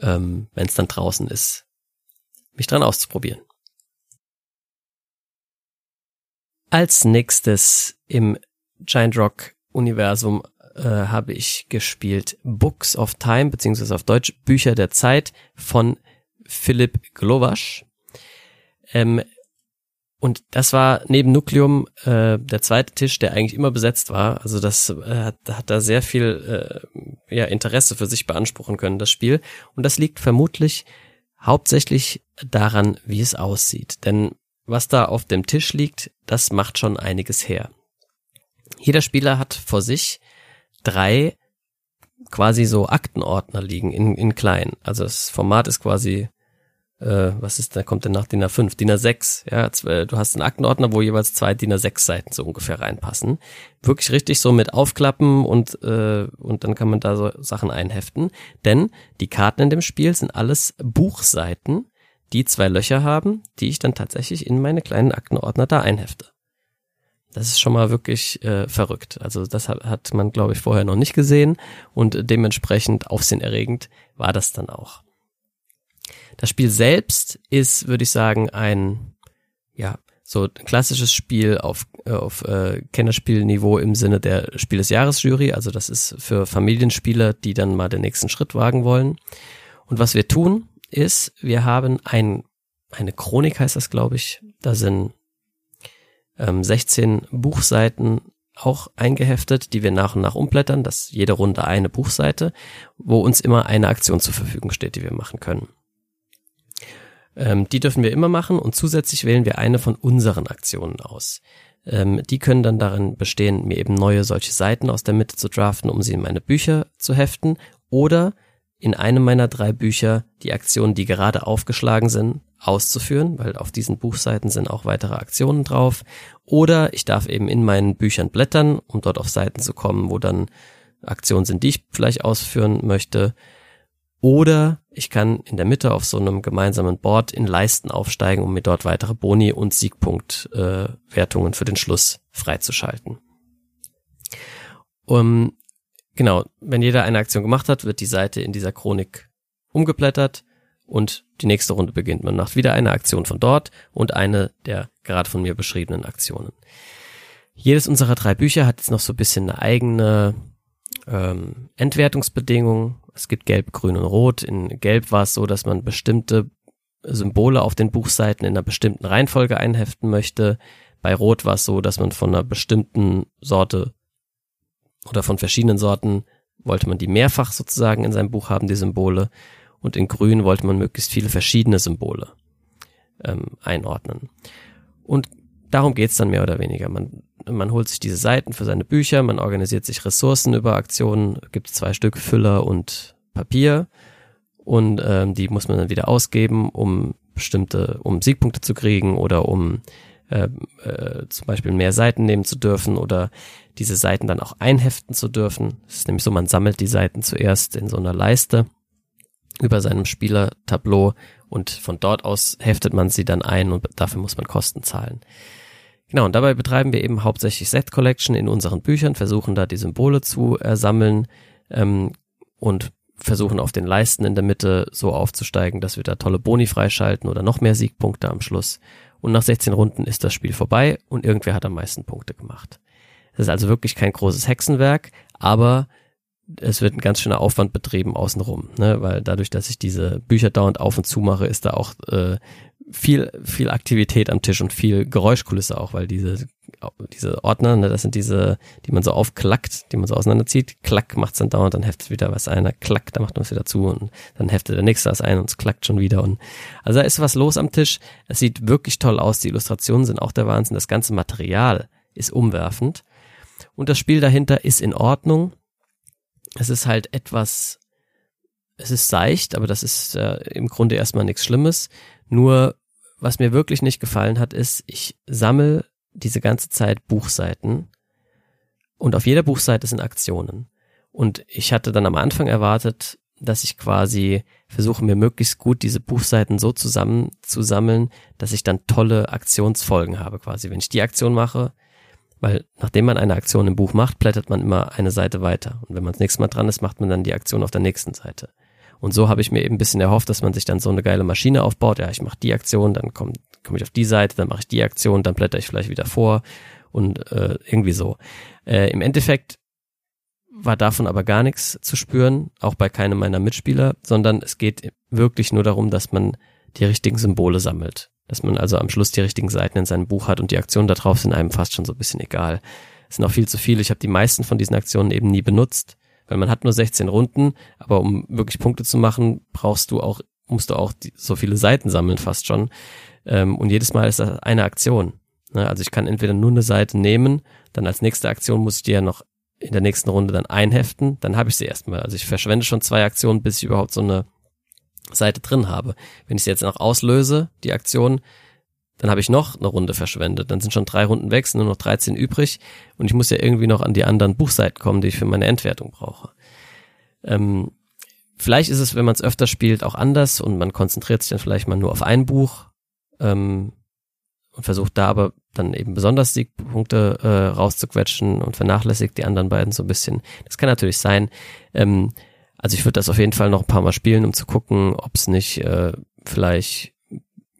ähm, wenn es dann draußen ist, mich dran auszuprobieren. Als nächstes im Giant Rock Universum äh, habe ich gespielt Books of Time, beziehungsweise auf Deutsch Bücher der Zeit von Philipp Glowasch. Ähm, und das war neben Nukleum äh, der zweite Tisch, der eigentlich immer besetzt war. Also das äh, hat, hat da sehr viel äh, ja, Interesse für sich beanspruchen können, das Spiel. Und das liegt vermutlich hauptsächlich daran, wie es aussieht. Denn was da auf dem Tisch liegt, das macht schon einiges her. Jeder Spieler hat vor sich drei quasi so Aktenordner liegen in, in klein. Also das Format ist quasi äh, was ist, da kommt denn nach DIN A5, DIN A6, ja, du hast einen Aktenordner, wo jeweils zwei DIN A6 Seiten so ungefähr reinpassen. Wirklich richtig so mit aufklappen und, äh, und dann kann man da so Sachen einheften. Denn die Karten in dem Spiel sind alles Buchseiten, die zwei Löcher haben, die ich dann tatsächlich in meine kleinen Aktenordner da einhefte. Das ist schon mal wirklich äh, verrückt. Also das hat, hat man, glaube ich, vorher noch nicht gesehen und dementsprechend aufsehenerregend war das dann auch. Das Spiel selbst ist, würde ich sagen, ein ja so ein klassisches Spiel auf, äh, auf äh, Kennerspielniveau im Sinne der Spiel des Jahres Jury. Also das ist für Familienspieler, die dann mal den nächsten Schritt wagen wollen. Und was wir tun, ist, wir haben ein, eine Chronik heißt das, glaube ich. Da sind ähm, 16 Buchseiten auch eingeheftet, die wir nach und nach umblättern. Das jede Runde eine Buchseite, wo uns immer eine Aktion zur Verfügung steht, die wir machen können. Ähm, die dürfen wir immer machen und zusätzlich wählen wir eine von unseren Aktionen aus. Ähm, die können dann darin bestehen, mir eben neue solche Seiten aus der Mitte zu draften, um sie in meine Bücher zu heften oder in einem meiner drei Bücher die Aktionen, die gerade aufgeschlagen sind, auszuführen, weil auf diesen Buchseiten sind auch weitere Aktionen drauf. Oder ich darf eben in meinen Büchern blättern, um dort auf Seiten zu kommen, wo dann Aktionen sind, die ich vielleicht ausführen möchte. Oder ich kann in der Mitte auf so einem gemeinsamen Board in Leisten aufsteigen, um mir dort weitere Boni und Siegpunktwertungen äh, für den Schluss freizuschalten. Um, genau, wenn jeder eine Aktion gemacht hat, wird die Seite in dieser Chronik umgeblättert und die nächste Runde beginnt. Man macht wieder eine Aktion von dort und eine der gerade von mir beschriebenen Aktionen. Jedes unserer drei Bücher hat jetzt noch so ein bisschen eine eigene ähm, Entwertungsbedingungen. Es gibt Gelb, Grün und Rot. In Gelb war es so, dass man bestimmte Symbole auf den Buchseiten in einer bestimmten Reihenfolge einheften möchte. Bei Rot war es so, dass man von einer bestimmten Sorte oder von verschiedenen Sorten wollte man die mehrfach sozusagen in seinem Buch haben, die Symbole. Und in Grün wollte man möglichst viele verschiedene Symbole ähm, einordnen. Und darum geht's dann mehr oder weniger. Man man holt sich diese Seiten für seine Bücher, man organisiert sich Ressourcen über Aktionen, gibt zwei Stück Füller und Papier und ähm, die muss man dann wieder ausgeben, um bestimmte, um Siegpunkte zu kriegen oder um äh, äh, zum Beispiel mehr Seiten nehmen zu dürfen oder diese Seiten dann auch einheften zu dürfen. Es ist nämlich so, man sammelt die Seiten zuerst in so einer Leiste über seinem Spielertableau und von dort aus heftet man sie dann ein und dafür muss man Kosten zahlen. Genau, und dabei betreiben wir eben hauptsächlich Set Collection in unseren Büchern, versuchen da die Symbole zu äh, sammeln ähm, und versuchen auf den Leisten in der Mitte so aufzusteigen, dass wir da tolle Boni freischalten oder noch mehr Siegpunkte am Schluss. Und nach 16 Runden ist das Spiel vorbei und irgendwer hat am meisten Punkte gemacht. Es ist also wirklich kein großes Hexenwerk, aber es wird ein ganz schöner Aufwand betrieben außenrum, ne? weil dadurch, dass ich diese Bücher dauernd auf und zu mache, ist da auch äh, viel, viel Aktivität am Tisch und viel Geräuschkulisse auch, weil diese diese Ordner, ne, das sind diese, die man so aufklackt, die man so auseinanderzieht. Klack macht's dann dauernd, dann heftet wieder was ein, klack, da macht man es wieder zu und dann heftet der nächste was ein und es klackt schon wieder. Und also da ist was los am Tisch. Es sieht wirklich toll aus. Die Illustrationen sind auch der Wahnsinn. Das ganze Material ist umwerfend. Und das Spiel dahinter ist in Ordnung. Es ist halt etwas, es ist seicht, aber das ist äh, im Grunde erstmal nichts Schlimmes. Nur was mir wirklich nicht gefallen hat, ist, ich sammle diese ganze Zeit Buchseiten und auf jeder Buchseite sind Aktionen. Und ich hatte dann am Anfang erwartet, dass ich quasi versuche, mir möglichst gut diese Buchseiten so zusammen zu sammeln, dass ich dann tolle Aktionsfolgen habe quasi. Wenn ich die Aktion mache, weil nachdem man eine Aktion im Buch macht, blättert man immer eine Seite weiter. Und wenn man das nächste Mal dran ist, macht man dann die Aktion auf der nächsten Seite. Und so habe ich mir eben ein bisschen erhofft, dass man sich dann so eine geile Maschine aufbaut. Ja, ich mache die Aktion, dann komme komm ich auf die Seite, dann mache ich die Aktion, dann blätter ich vielleicht wieder vor und äh, irgendwie so. Äh, Im Endeffekt war davon aber gar nichts zu spüren, auch bei keinem meiner Mitspieler, sondern es geht wirklich nur darum, dass man die richtigen Symbole sammelt. Dass man also am Schluss die richtigen Seiten in seinem Buch hat und die Aktionen da drauf sind einem fast schon so ein bisschen egal. Es sind auch viel zu viele. Ich habe die meisten von diesen Aktionen eben nie benutzt weil man hat nur 16 Runden, aber um wirklich Punkte zu machen, brauchst du auch, musst du auch die, so viele Seiten sammeln fast schon. Ähm, und jedes Mal ist das eine Aktion. Ne? Also ich kann entweder nur eine Seite nehmen, dann als nächste Aktion muss ich die ja noch in der nächsten Runde dann einheften, dann habe ich sie erstmal. Also ich verschwende schon zwei Aktionen, bis ich überhaupt so eine Seite drin habe. Wenn ich sie jetzt noch auslöse, die Aktion, dann habe ich noch eine Runde verschwendet. Dann sind schon drei Runden weg, sind nur noch 13 übrig und ich muss ja irgendwie noch an die anderen Buchseiten kommen, die ich für meine Endwertung brauche. Ähm, vielleicht ist es, wenn man es öfter spielt, auch anders und man konzentriert sich dann vielleicht mal nur auf ein Buch ähm, und versucht da aber dann eben besonders Siegpunkte äh, rauszuquetschen und vernachlässigt die anderen beiden so ein bisschen. Das kann natürlich sein. Ähm, also ich würde das auf jeden Fall noch ein paar Mal spielen, um zu gucken, ob es nicht äh, vielleicht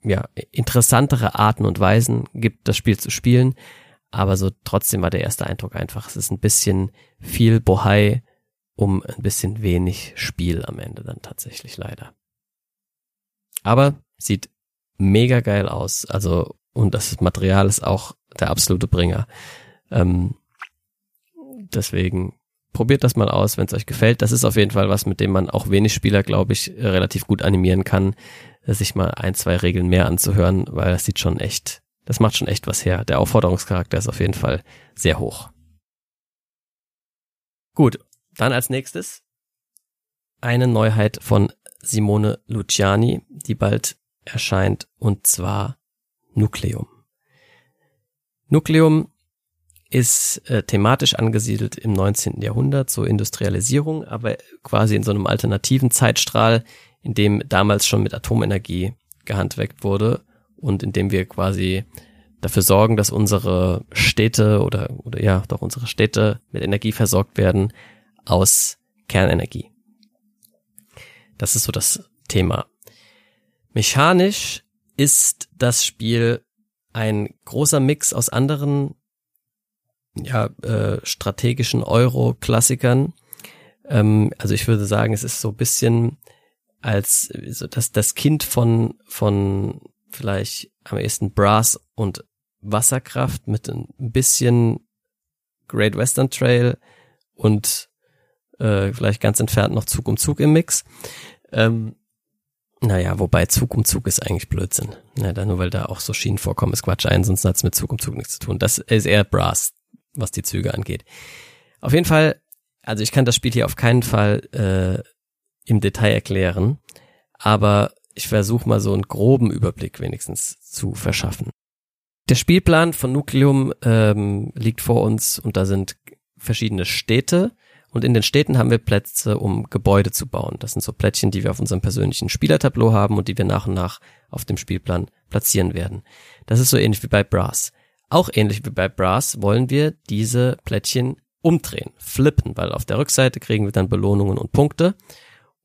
ja, interessantere Arten und Weisen gibt, das Spiel zu spielen. Aber so trotzdem war der erste Eindruck einfach, es ist ein bisschen viel Bohai um ein bisschen wenig Spiel am Ende dann tatsächlich leider. Aber sieht mega geil aus. Also, und das Material ist auch der absolute Bringer. Ähm, deswegen probiert das mal aus, wenn es euch gefällt. Das ist auf jeden Fall was, mit dem man auch wenig Spieler, glaube ich, relativ gut animieren kann sich mal ein, zwei Regeln mehr anzuhören, weil das sieht schon echt, das macht schon echt was her. Der Aufforderungscharakter ist auf jeden Fall sehr hoch. Gut, dann als nächstes eine Neuheit von Simone Luciani, die bald erscheint, und zwar Nucleum. Nucleum ist äh, thematisch angesiedelt im 19. Jahrhundert zur Industrialisierung, aber quasi in so einem alternativen Zeitstrahl, in dem damals schon mit Atomenergie gehandwerkt wurde und in dem wir quasi dafür sorgen, dass unsere Städte oder, oder ja, doch unsere Städte mit Energie versorgt werden aus Kernenergie. Das ist so das Thema. Mechanisch ist das Spiel ein großer Mix aus anderen ja, äh, strategischen Euro-Klassikern. Ähm, also ich würde sagen, es ist so ein bisschen als so das, das Kind von, von vielleicht am ehesten Brass und Wasserkraft mit ein bisschen Great Western Trail und äh, vielleicht ganz entfernt noch Zug um Zug im Mix. Ähm, naja, wobei Zug um Zug ist eigentlich Blödsinn. Ja, da nur weil da auch so Schienen vorkommen, ist Quatsch. Ansonsten hat's mit Zug um Zug nichts zu tun. Das ist eher Brass, was die Züge angeht. Auf jeden Fall, also ich kann das Spiel hier auf keinen Fall äh, im Detail erklären, aber ich versuche mal so einen groben Überblick wenigstens zu verschaffen. Der Spielplan von Nucleum ähm, liegt vor uns und da sind verschiedene Städte und in den Städten haben wir Plätze, um Gebäude zu bauen. Das sind so Plättchen, die wir auf unserem persönlichen Spielertableau haben und die wir nach und nach auf dem Spielplan platzieren werden. Das ist so ähnlich wie bei Brass. Auch ähnlich wie bei Brass wollen wir diese Plättchen umdrehen, flippen, weil auf der Rückseite kriegen wir dann Belohnungen und Punkte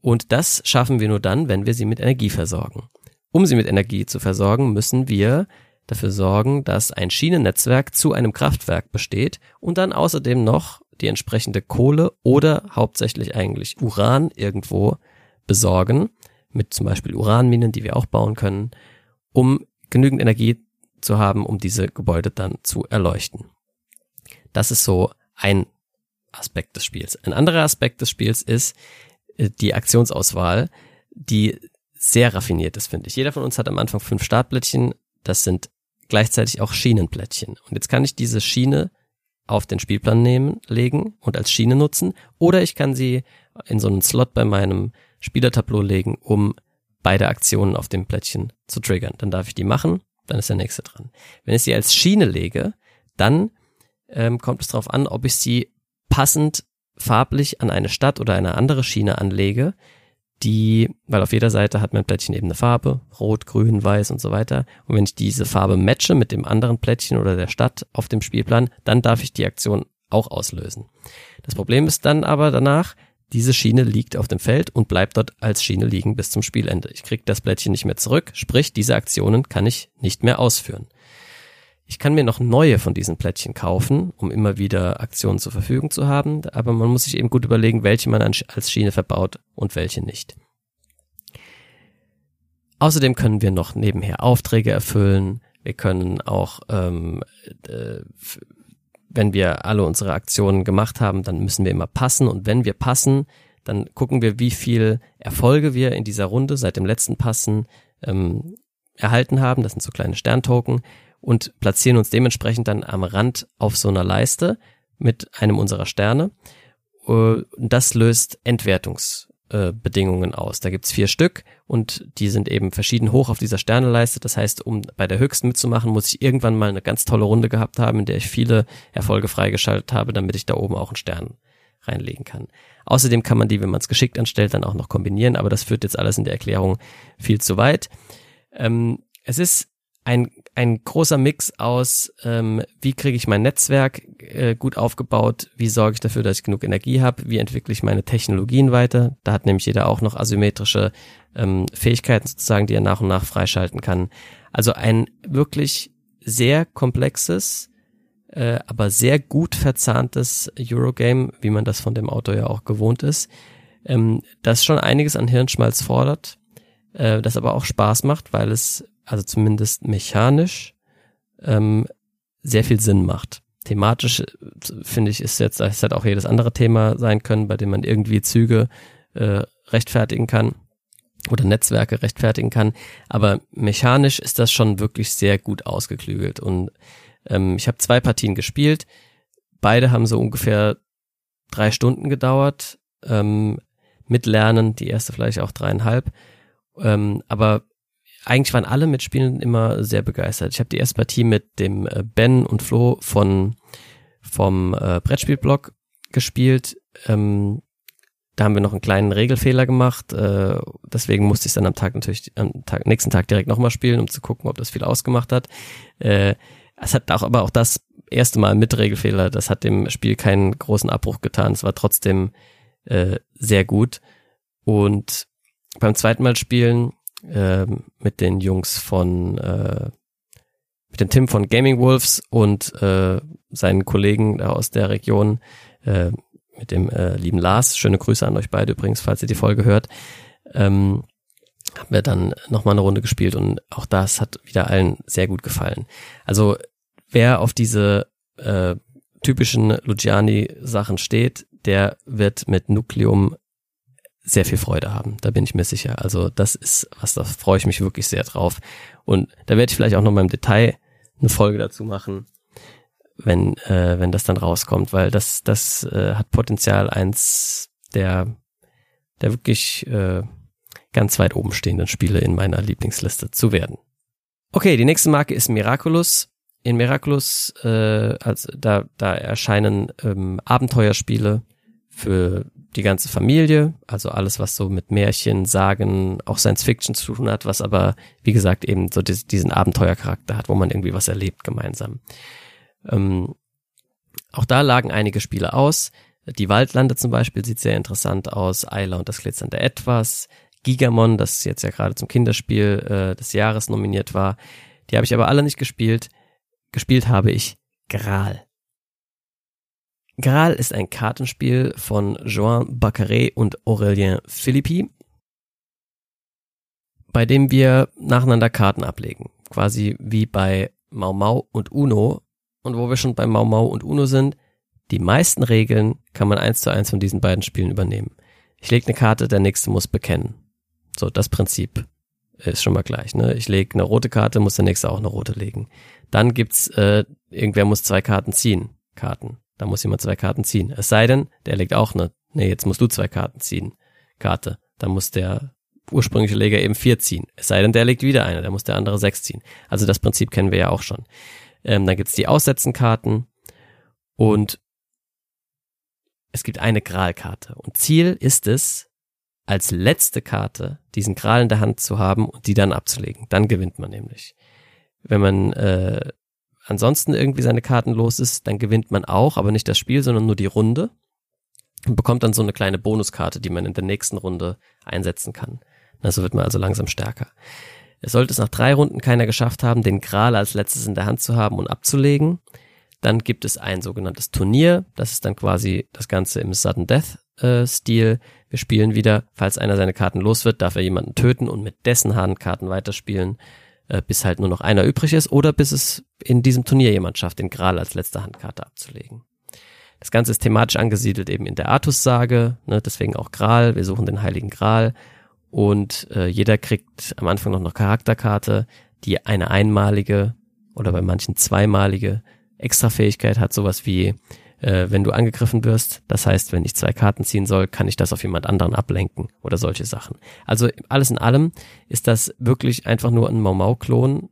und das schaffen wir nur dann, wenn wir sie mit Energie versorgen. Um sie mit Energie zu versorgen, müssen wir dafür sorgen, dass ein Schienennetzwerk zu einem Kraftwerk besteht und dann außerdem noch die entsprechende Kohle oder hauptsächlich eigentlich Uran irgendwo besorgen, mit zum Beispiel Uranminen, die wir auch bauen können, um genügend Energie zu haben, um diese Gebäude dann zu erleuchten. Das ist so ein Aspekt des Spiels. Ein anderer Aspekt des Spiels ist äh, die Aktionsauswahl, die sehr raffiniert ist, finde ich. Jeder von uns hat am Anfang fünf Startblättchen. Das sind gleichzeitig auch Schienenplättchen. Und jetzt kann ich diese Schiene auf den Spielplan nehmen, legen und als Schiene nutzen. Oder ich kann sie in so einen Slot bei meinem Spielertableau legen, um beide Aktionen auf dem Plättchen zu triggern. Dann darf ich die machen, dann ist der nächste dran. Wenn ich sie als Schiene lege, dann ähm, kommt es darauf an, ob ich sie passend farblich an eine Stadt oder eine andere Schiene anlege, die, weil auf jeder Seite hat mein Plättchen eben eine Farbe, rot, grün, weiß und so weiter. Und wenn ich diese Farbe matche mit dem anderen Plättchen oder der Stadt auf dem Spielplan, dann darf ich die Aktion auch auslösen. Das Problem ist dann aber danach, diese Schiene liegt auf dem Feld und bleibt dort als Schiene liegen bis zum Spielende. Ich kriege das Blättchen nicht mehr zurück, sprich diese Aktionen kann ich nicht mehr ausführen. Ich kann mir noch neue von diesen Plättchen kaufen, um immer wieder Aktionen zur Verfügung zu haben, aber man muss sich eben gut überlegen, welche man als Schiene verbaut und welche nicht. Außerdem können wir noch nebenher Aufträge erfüllen. Wir können auch, ähm, äh, wenn wir alle unsere Aktionen gemacht haben, dann müssen wir immer passen. Und wenn wir passen, dann gucken wir, wie viel Erfolge wir in dieser Runde seit dem letzten Passen ähm, erhalten haben. Das sind so kleine Sterntoken und platzieren uns dementsprechend dann am Rand auf so einer Leiste mit einem unserer Sterne. Äh, das löst Entwertungsbedingungen aus. Da gibt's vier Stück und die sind eben verschieden hoch auf dieser Sterneleiste. Das heißt, um bei der höchsten mitzumachen, muss ich irgendwann mal eine ganz tolle Runde gehabt haben, in der ich viele Erfolge freigeschaltet habe, damit ich da oben auch einen Stern reinlegen kann. Außerdem kann man die, wenn man es geschickt anstellt, dann auch noch kombinieren, aber das führt jetzt alles in der Erklärung viel zu weit. Ähm, es ist ein, ein großer Mix aus, ähm, wie kriege ich mein Netzwerk äh, gut aufgebaut, wie sorge ich dafür, dass ich genug Energie habe, wie entwickle ich meine Technologien weiter. Da hat nämlich jeder auch noch asymmetrische ähm, Fähigkeiten sozusagen, die er nach und nach freischalten kann. Also ein wirklich sehr komplexes, äh, aber sehr gut verzahntes Eurogame, wie man das von dem Autor ja auch gewohnt ist, ähm, das schon einiges an Hirnschmalz fordert, äh, das aber auch Spaß macht, weil es also zumindest mechanisch, ähm, sehr viel Sinn macht. Thematisch, äh, finde ich, ist jetzt, es hätte auch jedes andere Thema sein können, bei dem man irgendwie Züge äh, rechtfertigen kann oder Netzwerke rechtfertigen kann. Aber mechanisch ist das schon wirklich sehr gut ausgeklügelt. Und ähm, ich habe zwei Partien gespielt. Beide haben so ungefähr drei Stunden gedauert. Ähm, mit Lernen, die erste vielleicht auch dreieinhalb. Ähm, aber eigentlich waren alle Mitspielenden immer sehr begeistert. Ich habe die erste Partie mit dem äh, Ben und Flo von vom äh, Brettspielblog gespielt. Ähm, da haben wir noch einen kleinen Regelfehler gemacht. Äh, deswegen musste ich dann am Tag natürlich am Tag, nächsten Tag direkt nochmal spielen, um zu gucken, ob das viel ausgemacht hat. Äh, es hat auch aber auch das erste Mal mit Regelfehler. Das hat dem Spiel keinen großen Abbruch getan. Es war trotzdem äh, sehr gut. Und beim zweiten Mal spielen äh, mit den Jungs von äh, mit dem Tim von Gaming Wolves und äh, seinen Kollegen aus der Region, äh, mit dem äh, lieben Lars. Schöne Grüße an euch beide übrigens, falls ihr die Folge hört. Ähm, haben wir dann nochmal eine Runde gespielt und auch das hat wieder allen sehr gut gefallen. Also wer auf diese äh, typischen Luciani-Sachen steht, der wird mit Nukleum sehr viel Freude haben. Da bin ich mir sicher. Also das ist was, da freue ich mich wirklich sehr drauf. Und da werde ich vielleicht auch noch mal im Detail eine Folge dazu machen, wenn äh, wenn das dann rauskommt, weil das das äh, hat Potenzial eins der der wirklich äh, ganz weit oben stehenden Spiele in meiner Lieblingsliste zu werden. Okay, die nächste Marke ist Miraculous. In Miraculous, äh, also da da erscheinen ähm, Abenteuerspiele für die ganze Familie, also alles, was so mit Märchen, Sagen, auch Science Fiction zu tun hat, was aber, wie gesagt, eben so diesen Abenteuercharakter hat, wo man irgendwie was erlebt gemeinsam. Ähm, auch da lagen einige Spiele aus. Die Waldlande zum Beispiel sieht sehr interessant aus. Ayla und das glitzernde Etwas. Gigamon, das jetzt ja gerade zum Kinderspiel äh, des Jahres nominiert war. Die habe ich aber alle nicht gespielt. Gespielt habe ich Gral. Graal ist ein Kartenspiel von Joan Baccaret und Aurélien Philippi, bei dem wir nacheinander Karten ablegen. Quasi wie bei Mau Mau und Uno. Und wo wir schon bei Mau Mau und Uno sind, die meisten Regeln kann man eins zu eins von diesen beiden Spielen übernehmen. Ich lege eine Karte, der nächste muss bekennen. So, das Prinzip ist schon mal gleich. Ne? Ich lege eine rote Karte, muss der nächste auch eine rote legen. Dann gibt's, äh, irgendwer muss zwei Karten ziehen. Karten. Da muss jemand zwei Karten ziehen. Es sei denn, der legt auch eine. Nee, jetzt musst du zwei Karten ziehen. Karte. Dann muss der ursprüngliche Leger eben vier ziehen. Es sei denn, der legt wieder eine, dann muss der andere sechs ziehen. Also das Prinzip kennen wir ja auch schon. Ähm, dann gibt's die Aussetzenkarten und es gibt eine Gralkarte. Und Ziel ist es, als letzte Karte diesen Gral in der Hand zu haben und die dann abzulegen. Dann gewinnt man nämlich. Wenn man äh, ansonsten irgendwie seine Karten los ist, dann gewinnt man auch, aber nicht das Spiel, sondern nur die Runde und bekommt dann so eine kleine Bonuskarte, die man in der nächsten Runde einsetzen kann. So wird man also langsam stärker. Es sollte es nach drei Runden keiner geschafft haben, den Gral als letztes in der Hand zu haben und abzulegen. Dann gibt es ein sogenanntes Turnier. Das ist dann quasi das Ganze im Sudden Death äh, Stil. Wir spielen wieder, falls einer seine Karten los wird, darf er jemanden töten und mit dessen Handkarten weiterspielen, äh, bis halt nur noch einer übrig ist oder bis es in diesem Turnier jemand schafft, den Gral als letzte Handkarte abzulegen. Das Ganze ist thematisch angesiedelt eben in der Artus-Sage, ne, deswegen auch Gral. Wir suchen den Heiligen Gral und äh, jeder kriegt am Anfang noch eine Charakterkarte, die eine einmalige oder bei manchen zweimalige Extrafähigkeit hat, sowas wie äh, wenn du angegriffen wirst, das heißt, wenn ich zwei Karten ziehen soll, kann ich das auf jemand anderen ablenken oder solche Sachen. Also alles in allem ist das wirklich einfach nur ein Mau Mau Klon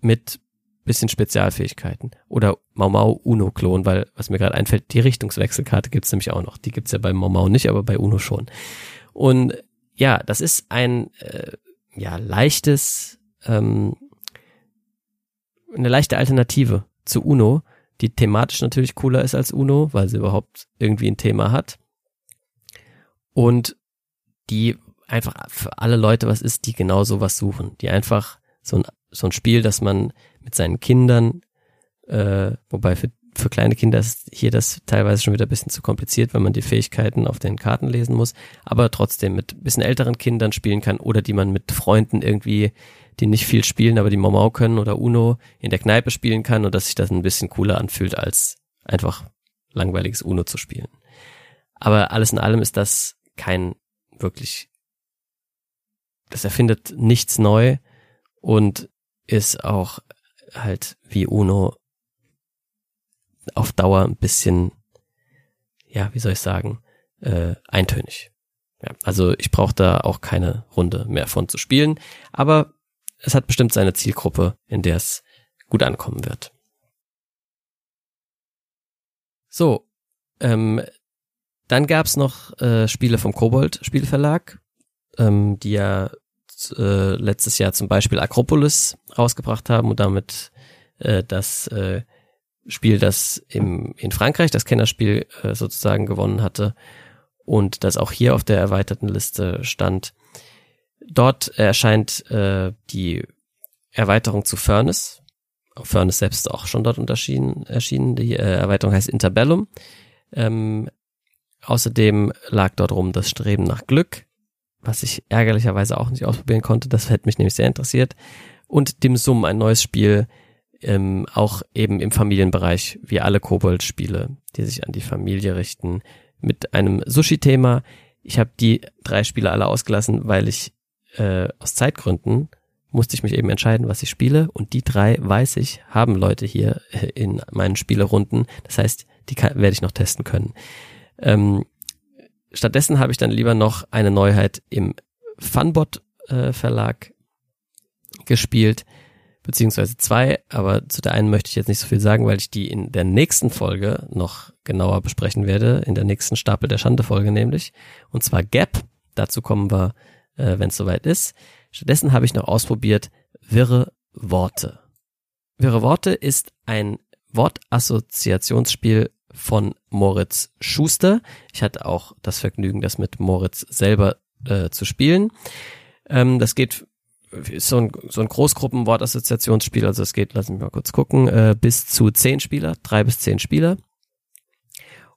mit bisschen Spezialfähigkeiten oder Mau Mau Uno Klon, weil was mir gerade einfällt, die Richtungswechselkarte gibt's nämlich auch noch. Die gibt's ja bei Mau Mau nicht, aber bei Uno schon. Und ja, das ist ein äh, ja leichtes, ähm, eine leichte Alternative zu Uno, die thematisch natürlich cooler ist als Uno, weil sie überhaupt irgendwie ein Thema hat. Und die einfach für alle Leute was ist, die genau sowas suchen, die einfach so ein, so ein Spiel, das man mit seinen Kindern, äh, wobei für für kleine Kinder ist hier das teilweise schon wieder ein bisschen zu kompliziert, wenn man die Fähigkeiten auf den Karten lesen muss, aber trotzdem mit ein bisschen älteren Kindern spielen kann oder die man mit Freunden irgendwie, die nicht viel spielen, aber die Momau können oder Uno in der Kneipe spielen kann und dass sich das ein bisschen cooler anfühlt, als einfach langweiliges Uno zu spielen. Aber alles in allem ist das kein wirklich, das erfindet nichts neu und ist auch halt wie Uno auf Dauer ein bisschen, ja, wie soll ich sagen, äh, eintönig. Ja, also ich brauche da auch keine Runde mehr von zu spielen, aber es hat bestimmt seine Zielgruppe, in der es gut ankommen wird. So, ähm, dann gab's noch äh, Spiele vom Kobold Spielverlag, ähm, die ja äh, letztes Jahr zum Beispiel Akropolis rausgebracht haben und damit äh, das äh, Spiel, das im, in Frankreich das Kennerspiel äh, sozusagen gewonnen hatte und das auch hier auf der erweiterten Liste stand. Dort erscheint äh, die Erweiterung zu Furnace. Furnace selbst auch schon dort unterschieden, erschienen. Die äh, Erweiterung heißt Interbellum. Ähm, außerdem lag dort rum das Streben nach Glück, was ich ärgerlicherweise auch nicht ausprobieren konnte. Das hätte mich nämlich sehr interessiert. Und Dim Sum, ein neues Spiel, ähm, auch eben im Familienbereich, wie alle Kobold-Spiele, die sich an die Familie richten, mit einem Sushi-Thema. Ich habe die drei Spiele alle ausgelassen, weil ich äh, aus Zeitgründen musste ich mich eben entscheiden, was ich spiele. Und die drei, weiß ich, haben Leute hier äh, in meinen Spielerunden. Das heißt, die kann, werde ich noch testen können. Ähm, stattdessen habe ich dann lieber noch eine Neuheit im Funbot äh, Verlag gespielt, beziehungsweise zwei, aber zu der einen möchte ich jetzt nicht so viel sagen, weil ich die in der nächsten Folge noch genauer besprechen werde, in der nächsten Stapel der Schande Folge nämlich, und zwar Gap. Dazu kommen wir, äh, wenn es soweit ist. Stattdessen habe ich noch ausprobiert Wirre Worte. Wirre Worte ist ein Wortassoziationsspiel von Moritz Schuster. Ich hatte auch das Vergnügen, das mit Moritz selber äh, zu spielen. Ähm, das geht ist so ein, so ein Großgruppen-Wortassoziationsspiel, also es geht, lass mich mal kurz gucken, äh, bis zu zehn Spieler, drei bis zehn Spieler.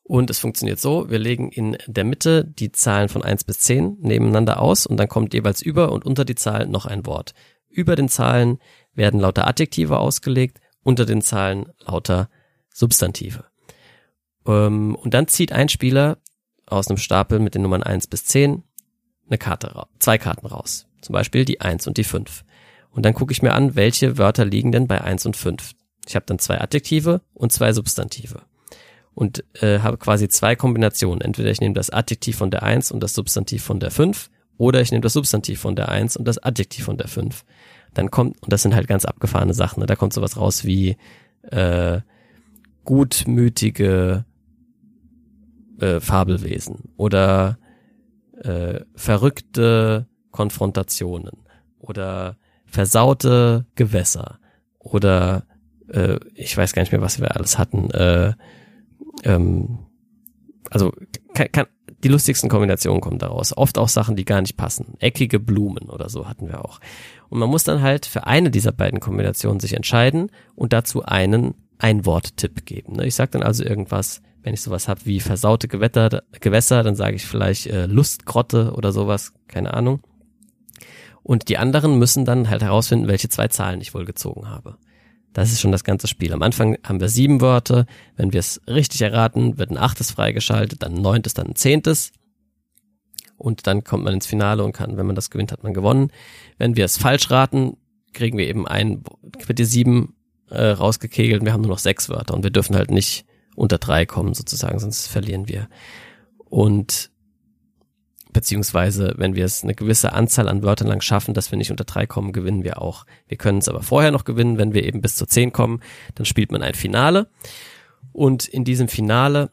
Und es funktioniert so, wir legen in der Mitte die Zahlen von eins bis zehn nebeneinander aus und dann kommt jeweils über und unter die Zahl noch ein Wort. Über den Zahlen werden lauter Adjektive ausgelegt, unter den Zahlen lauter Substantive. Ähm, und dann zieht ein Spieler aus einem Stapel mit den Nummern 1 bis 10 eine Karte, zwei Karten raus. Zum Beispiel die 1 und die 5. Und dann gucke ich mir an, welche Wörter liegen denn bei 1 und 5. Ich habe dann zwei Adjektive und zwei Substantive. Und äh, habe quasi zwei Kombinationen. Entweder ich nehme das Adjektiv von der 1 und das Substantiv von der 5 oder ich nehme das Substantiv von der 1 und das Adjektiv von der 5. Dann kommt, und das sind halt ganz abgefahrene Sachen, ne? da kommt sowas raus wie äh, gutmütige äh, Fabelwesen oder äh, verrückte Konfrontationen oder versaute Gewässer oder äh, ich weiß gar nicht mehr, was wir alles hatten. Äh, ähm, also kann, kann, die lustigsten Kombinationen kommen daraus. Oft auch Sachen, die gar nicht passen. Eckige Blumen oder so hatten wir auch. Und man muss dann halt für eine dieser beiden Kombinationen sich entscheiden und dazu einen Einworttipp geben. Ne? Ich sage dann also irgendwas, wenn ich sowas habe wie versaute Gewetter, Gewässer, dann sage ich vielleicht äh, Lustgrotte oder sowas, keine Ahnung. Und die anderen müssen dann halt herausfinden, welche zwei Zahlen ich wohl gezogen habe. Das ist schon das ganze Spiel. Am Anfang haben wir sieben Wörter. Wenn wir es richtig erraten, wird ein achtes freigeschaltet, dann ein neuntes, dann ein zehntes. Und dann kommt man ins Finale und kann, wenn man das gewinnt, hat man gewonnen. Wenn wir es falsch raten, kriegen wir eben ein, wird die sieben äh, rausgekegelt und wir haben nur noch sechs Wörter und wir dürfen halt nicht unter drei kommen sozusagen, sonst verlieren wir. Und beziehungsweise wenn wir es eine gewisse Anzahl an Wörtern lang schaffen, dass wir nicht unter drei kommen, gewinnen wir auch. Wir können es aber vorher noch gewinnen, wenn wir eben bis zu zehn kommen, dann spielt man ein Finale und in diesem Finale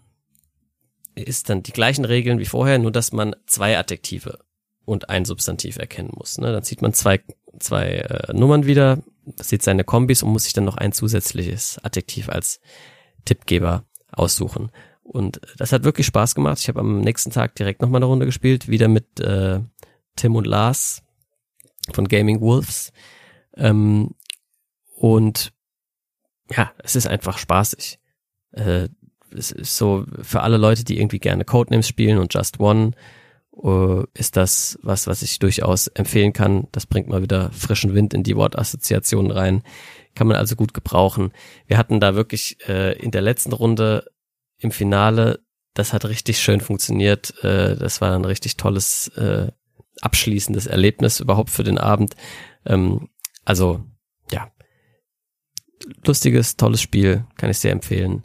ist dann die gleichen Regeln wie vorher, nur dass man zwei Adjektive und ein Substantiv erkennen muss. Ne? Dann zieht man zwei, zwei äh, Nummern wieder, sieht seine Kombis und muss sich dann noch ein zusätzliches Adjektiv als Tippgeber aussuchen. Und das hat wirklich Spaß gemacht. Ich habe am nächsten Tag direkt nochmal eine Runde gespielt, wieder mit äh, Tim und Lars von Gaming Wolves. Ähm, und ja, es ist einfach spaßig. Äh, es ist so für alle Leute, die irgendwie gerne Codenames spielen und Just One, uh, ist das was, was ich durchaus empfehlen kann. Das bringt mal wieder frischen Wind in die Wortassoziationen rein. Kann man also gut gebrauchen. Wir hatten da wirklich äh, in der letzten Runde im Finale, das hat richtig schön funktioniert. Äh, das war ein richtig tolles äh, abschließendes Erlebnis überhaupt für den Abend. Ähm, also ja, lustiges, tolles Spiel, kann ich sehr empfehlen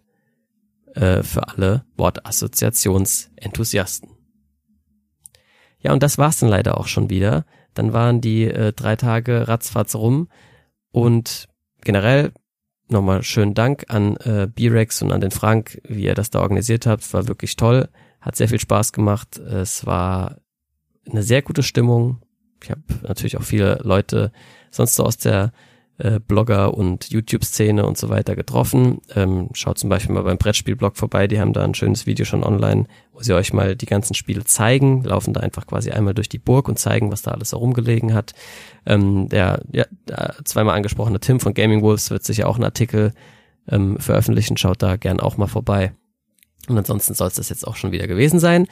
äh, für alle Wortassoziationsenthusiasten. Ja, und das war's dann leider auch schon wieder. Dann waren die äh, drei Tage ratzfatz rum und generell nochmal schönen Dank an äh, B-Rex und an den Frank, wie ihr das da organisiert habt. Es war wirklich toll, hat sehr viel Spaß gemacht. Es war eine sehr gute Stimmung. Ich habe natürlich auch viele Leute sonst so aus der äh, Blogger und YouTube-Szene und so weiter getroffen. Ähm, schaut zum Beispiel mal beim Brettspielblog vorbei, die haben da ein schönes Video schon online, wo sie euch mal die ganzen Spiele zeigen, laufen da einfach quasi einmal durch die Burg und zeigen, was da alles herumgelegen hat. Ähm, der, ja, zweimal angesprochene Tim von Gaming Wolves wird sicher auch einen Artikel ähm, veröffentlichen, schaut da gern auch mal vorbei. Und ansonsten soll es das jetzt auch schon wieder gewesen sein.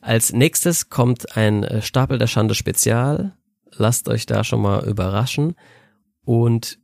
Als nächstes kommt ein äh, Stapel der Schande Spezial. Lasst euch da schon mal überraschen. Und